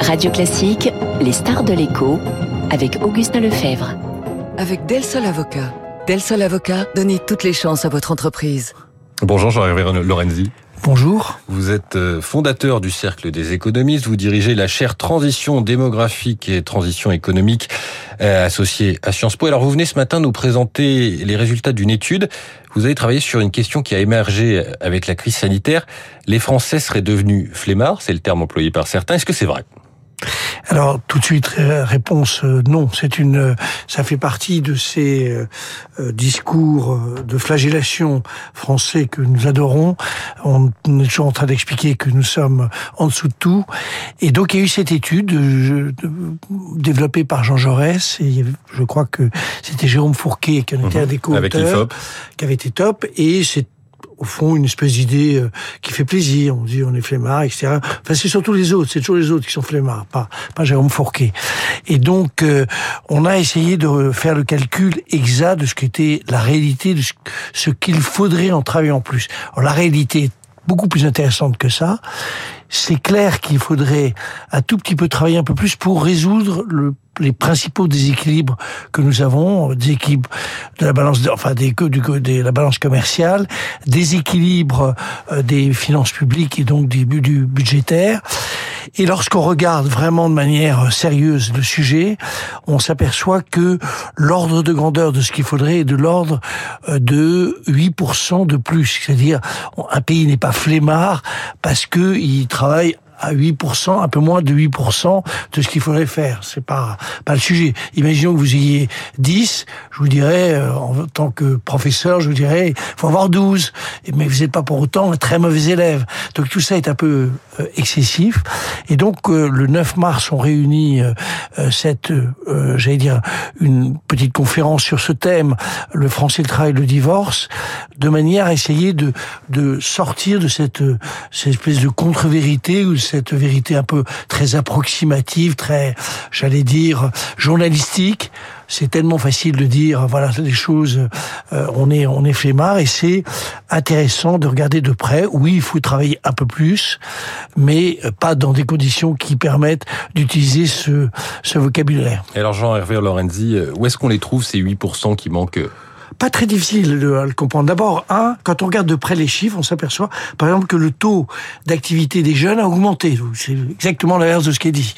Radio Classique, les stars de l'écho, avec Augustin Lefebvre. Avec Del Sol Avocat. Del Sol Avocat, donnez toutes les chances à votre entreprise. Bonjour Jean-Hervé Lorenzi. Bonjour. Vous êtes euh, fondateur du Cercle des économistes. Vous dirigez la chaire Transition démographique et transition économique euh, associée à Sciences Po. Alors vous venez ce matin nous présenter les résultats d'une étude. Vous avez travaillé sur une question qui a émergé avec la crise sanitaire. Les Français seraient devenus flemmards, c'est le terme employé par certains. Est-ce que c'est vrai? Alors tout de suite réponse euh, non. C'est une, euh, ça fait partie de ces euh, discours de flagellation français que nous adorons. On est toujours en train d'expliquer que nous sommes en dessous de tout. Et donc il y a eu cette étude développée par Jean Jaurès et je crois que c'était Jérôme Fourquet qui en était mhm. un des co-auteurs, qui avait été top. Et c'est au fond une espèce d'idée euh, qui fait plaisir. On dit on est flemmard, etc. Enfin, c'est surtout les autres, c'est toujours les autres qui sont flemmards, pas, pas Jérôme Fourquet. Et donc, euh, on a essayé de faire le calcul exact de ce qu'était la réalité, de ce, qu'il faudrait en travaillant plus. Alors, la réalité est beaucoup plus intéressante que ça. C'est clair qu'il faudrait un tout petit peu travailler un peu plus pour résoudre le les principaux déséquilibres que nous avons, déséquilibres de la balance, enfin des, du, de la balance commerciale, déséquilibre euh, des finances publiques et donc du, du budgétaire. Et lorsqu'on regarde vraiment de manière sérieuse le sujet, on s'aperçoit que l'ordre de grandeur de ce qu'il faudrait est de l'ordre euh, de 8% de plus. C'est-à-dire, un pays n'est pas flemmard parce qu'il travaille à 8%, un peu moins de 8% de ce qu'il faudrait faire. C'est pas pas le sujet. Imaginons que vous ayez 10, je vous dirais, euh, en tant que professeur, je vous dirais, faut avoir 12. Mais vous n'êtes pas pour autant un très mauvais élève. Donc tout ça est un peu euh, excessif. Et donc euh, le 9 mars, on réunit cette, j'allais dire, une petite conférence sur ce thème, le français, le travail, le divorce, de manière à essayer de, de sortir de cette, cette espèce de contre-vérité ou cette vérité un peu très approximative, très, j'allais dire, journalistique. C'est tellement facile de dire, voilà, les choses, euh, on est, on est flemmard et c'est intéressant de regarder de près. Oui, il faut travailler un peu plus, mais pas dans des conditions qui permettent d'utiliser ce, ce vocabulaire. Et alors, Jean-Hervé Lorenzi, euh, où est-ce qu'on les trouve, ces 8% qui manquent pas très difficile de le comprendre. D'abord, un, quand on regarde de près les chiffres, on s'aperçoit, par exemple, que le taux d'activité des jeunes a augmenté. C'est exactement l'inverse de ce qui est dit.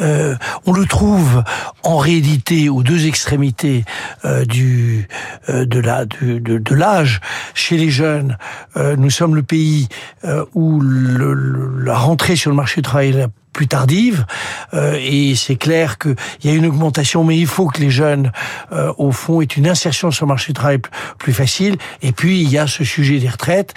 Euh, on le trouve en réalité aux deux extrémités euh, du euh, de la de, de, l'âge chez les jeunes. Euh, nous sommes le pays euh, où le, la rentrée sur le marché du travail est la plus tardive euh, et c'est clair qu'il y a une augmentation mais il faut que les jeunes euh, au fond aient une insertion sur le marché du travail plus facile. Et puis il y a ce sujet des retraites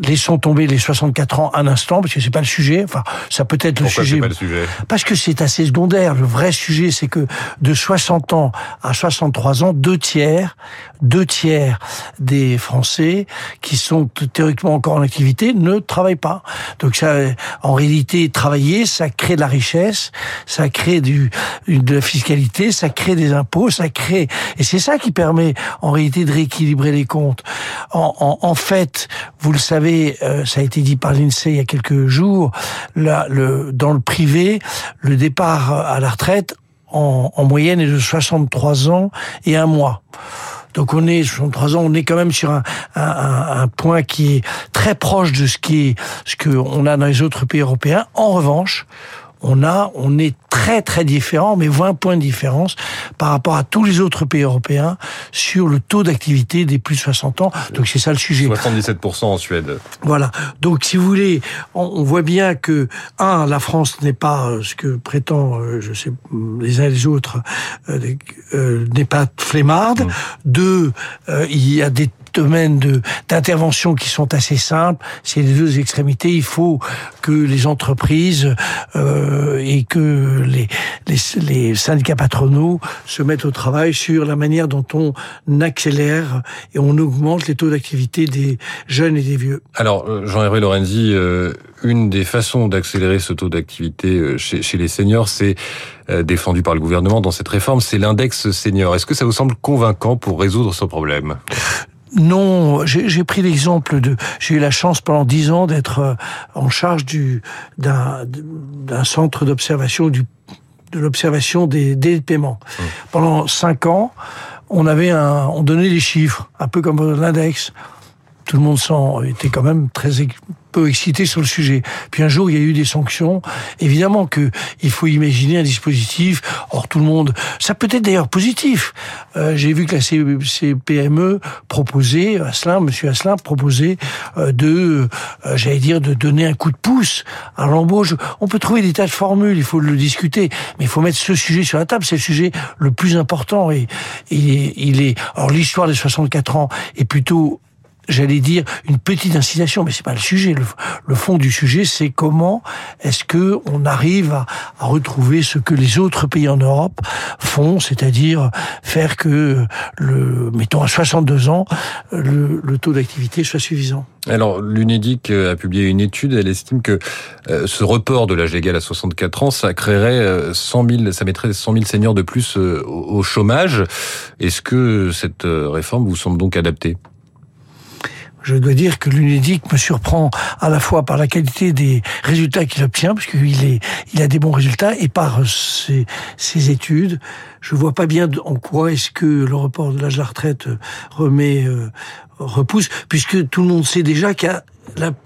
laissons tomber les 64 ans un instant parce que c'est pas le sujet. Enfin, ça peut être le sujet. Pas le sujet. Parce que c'est assez secondaire. Le vrai sujet, c'est que de 60 ans à 63 ans, deux tiers, deux tiers des Français qui sont théoriquement encore en activité ne travaillent pas. Donc ça, en réalité, travailler, ça crée de la richesse, ça crée du, de la fiscalité, ça crée des impôts, ça crée, et c'est ça qui permet en réalité de rééquilibrer les comptes. En, en, en fait, vous le savez savez, euh, ça a été dit par l'INSEE il y a quelques jours, là, le, dans le privé, le départ à la retraite, en, en moyenne, est de 63 ans et un mois. Donc on est 63 ans, on est quand même sur un, un, point qui est très proche de ce qui est ce que on a dans les autres pays européens. En revanche, on a, on est très très différent, mais 20 points de différence par rapport à tous les autres pays européens sur le taux d'activité des plus de 60 ans. Donc c'est ça le sujet. 77% en Suède. Voilà. Donc si vous voulez, on, voit bien que un, la France n'est pas euh, ce que prétend, euh, je sais, les uns et les autres, euh, n'est pas flemmarde. Mmh. Deux, il y a des domaines d'intervention qui sont assez simples. C'est les deux extrémités. Il faut que les entreprises euh, et que les, les, les syndicats patronaux se mettent au travail sur la manière dont on accélère et on augmente les taux d'activité des jeunes et des vieux. Alors, euh, Jean-Hervé Lorenzi, euh, une des façons d'accélérer ce taux d'activité euh, chez, chez, les seniors, c'est défendu par le gouvernement dans cette réforme, c'est l'index senior. Est-ce que ça vous semble convaincant pour résoudre ce problème? Non, j'ai pris l'exemple de. J'ai eu la chance pendant dix ans d'être euh, en charge du d'un d'un centre d'observation du de l'observation des délais de paiement. Mmh. Pendant cinq ans, on avait un, on donnait des chiffres, un peu comme l'index. Tout le monde s'en était quand même très peu excité sur le sujet. Puis un jour, il y a eu des sanctions. Évidemment que il faut imaginer un dispositif. Or, tout le monde, ça peut être d'ailleurs positif. Euh, J'ai vu que la CPME proposait, Asselin, Monsieur Asselin proposait euh, de, euh, j'allais dire, de donner un coup de pouce à l'embauche. On peut trouver des tas de formules, il faut le discuter, mais il faut mettre ce sujet sur la table. C'est le sujet le plus important et, et il est. Alors l'histoire des 64 ans est plutôt j'allais dire, une petite incitation, mais c'est pas le sujet. Le, fond du sujet, c'est comment est-ce que on arrive à, retrouver ce que les autres pays en Europe font, c'est-à-dire faire que, le, mettons à 62 ans, le, le taux d'activité soit suffisant. Alors, l'UNEDIC a publié une étude, elle estime que euh, ce report de l'âge légal à 64 ans, ça créerait 100 euh, 000, ça mettrait 100 000 seniors de plus euh, au chômage. Est-ce que cette réforme vous semble donc adaptée? Je dois dire que l'UNEDIC me surprend à la fois par la qualité des résultats qu'il obtient, parce qu'il est, il a des bons résultats, et par ses, ses études. Je vois pas bien en quoi est-ce que le report de l'âge de la retraite remet, euh, repousse, puisque tout le monde sait déjà qu'il y a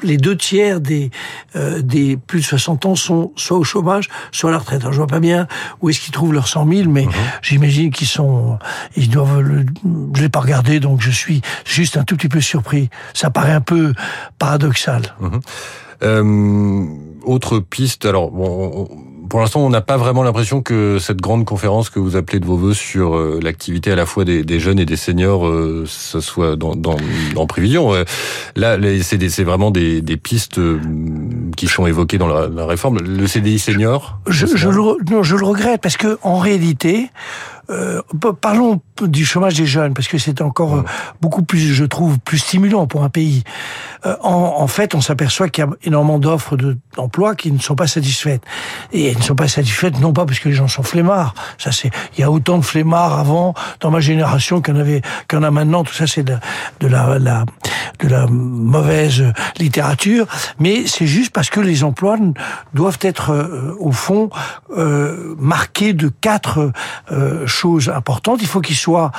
les deux tiers des, euh, des plus de 60 ans sont soit au chômage, soit à la retraite. Alors, je vois pas bien où est-ce qu'ils trouvent leurs 100 000, mais mhm. j'imagine qu'ils sont, ils doivent, le, je l'ai pas regardé, donc je suis juste un tout petit peu surpris. Ça paraît un peu paradoxal. Mhm. Euh, autre piste, alors bon, pour l'instant, on n'a pas vraiment l'impression que cette grande conférence que vous appelez de vos voeux sur euh, l'activité à la fois des, des, jeunes et des seniors, euh, ce soit dans, dans, dans prévision. Là, c'est vraiment des, des, pistes euh, qui sont évoquées dans la, la réforme. Le CDI senior. Je, je, le, non, je le regrette parce que en réalité, euh, parlons du chômage des jeunes, parce que c'est encore beaucoup plus, je trouve, plus stimulant pour un pays. Euh, en, en, fait, on s'aperçoit qu'il y a énormément d'offres d'emploi qui ne sont pas satisfaites. Et elles ne sont pas satisfaites non pas parce que les gens sont flemmards. Ça, c'est, il y a autant de flemmards avant, dans ma génération, qu'il y en avait, qu'il a maintenant. Tout ça, c'est de, de la, la, de la mauvaise littérature. Mais c'est juste parce que les emplois doivent être, euh, au fond, euh, marqués de quatre euh, choses importantes. Il faut qu'ils soient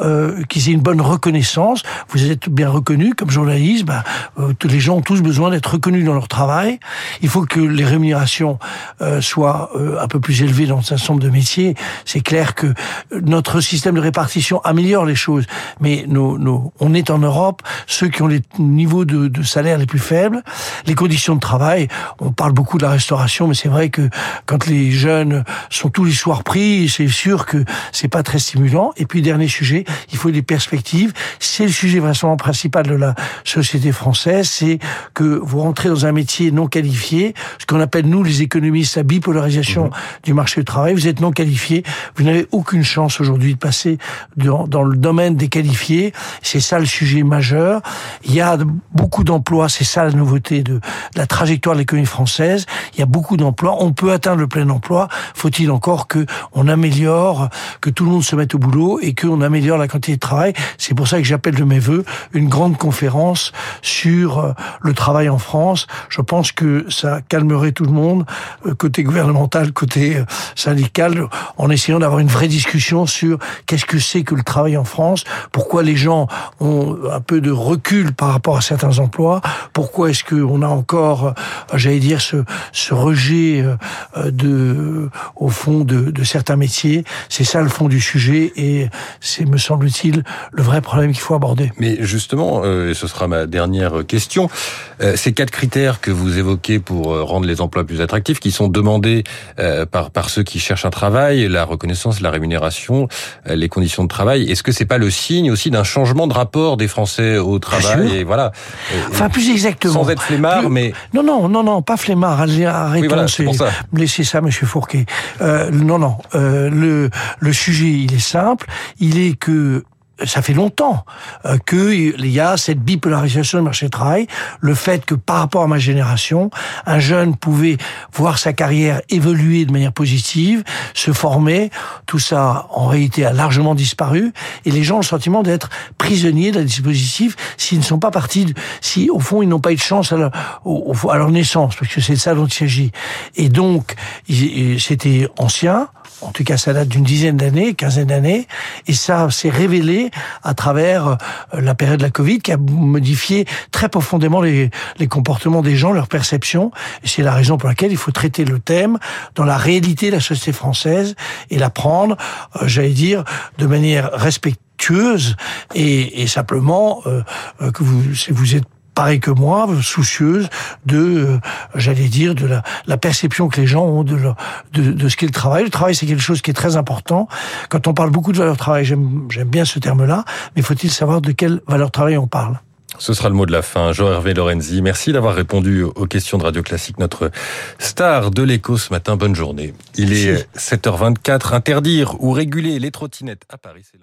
euh, qu'ils aient une bonne reconnaissance. Vous êtes bien reconnu comme journaliste. Ben, euh, les gens ont tous besoin d'être reconnus dans leur travail. Il faut que les rémunérations euh, soient euh, un peu plus élevées dans un certain nombre de métiers. C'est clair que notre système de répartition améliore les choses, mais nos, nos, on est en Europe ceux qui ont les niveaux de, de salaire les plus faibles, les conditions de travail. On parle beaucoup de la restauration, mais c'est vrai que quand les jeunes sont tous les soirs pris, c'est sûr que c'est pas très stimulant. Et puis dernier sujet il faut des perspectives. C'est le sujet vraiment principal de la société française, c'est que vous rentrez dans un métier non qualifié, ce qu'on appelle nous les économistes la bipolarisation mhm. du marché du travail. Vous êtes non qualifié, vous n'avez aucune chance aujourd'hui de passer dans, dans le domaine des qualifiés. C'est ça le sujet majeur. Il y a beaucoup d'emplois, c'est ça la nouveauté de, la trajectoire de l'économie française. Il y a beaucoup d'emplois, on peut atteindre le plein emploi. Faut-il encore que on améliore, que tout le monde se mette au boulot et qu'on améliore la quantité de travail. C'est pour ça que j'appelle de mes voeux une grande conférence sur euh, le travail en France. Je pense que ça calmerait tout le monde, euh, côté gouvernemental, côté euh, syndical, en essayant d'avoir une vraie discussion sur qu'est-ce que c'est que le travail en France, pourquoi les gens ont un peu de recul par rapport à certains emplois, pourquoi est-ce qu'on a encore, j'allais dire, ce, ce rejet de, au fond de, de certains métiers. C'est ça le fond du sujet et c'est me semble-t-il, le vrai problème qu'il faut aborder. Mais justement, euh, et ce sera ma dernière question, euh, ces quatre critères que vous évoquez pour euh, rendre les emplois plus attractifs, qui sont demandés par, par ceux qui cherchent un travail, la reconnaissance, la rémunération, les conditions de travail, est-ce que c'est pas le signe aussi d'un changement de rapport des Français au travail et voilà Enfin, plus exactement. Sans être flemmard, mais... Non, non, non, non, pas flemmard. Arrêtons, oui, ça. laissez ça, Monsieur Fourquet. non, non, le, le sujet, il est simple. Il est que ça fait longtemps euh, qu'il y a cette bipolarisation du marché du travail, le fait que par rapport à ma génération, un jeune pouvait voir sa carrière évoluer de manière positive, se former, tout ça en réalité a largement disparu, et les gens ont le sentiment d'être prisonniers d'un dispositif s'ils ne sont pas partis, si au fond ils n'ont pas eu de chance à leur, à leur naissance, parce que c'est de ça dont il s'agit. Et donc, c'était ancien, en tout cas ça date d'une dizaine d'années, quinzaine d'années, et ça s'est révélé à travers euh, la période de la Covid qui a modifié très profondément les, les comportements des gens, leur perception, et c'est la raison pour laquelle il faut traiter le thème dans la réalité de la société française et la prendre, euh, j'allais dire, de manière respectueuse et, et simplement euh, que vous, vous êtes pareil que moi, soucieuse de, euh, j'allais dire, de la, la, perception que les gens ont de, de, de ce qu'est le travail. Le travail, c'est quelque chose qui est très important. Quand on parle beaucoup de valeur travail, j'aime bien ce terme-là, mais faut-il savoir de quelle valeur travail on parle? Ce sera le mot de la fin. Jean Hervé Lorenzi, merci d'avoir répondu aux questions de Radio Classique, notre star de l'écho ce matin. Bonne journée. Il est 7h24. Interdire ou réguler les trottinettes à Paris, c'est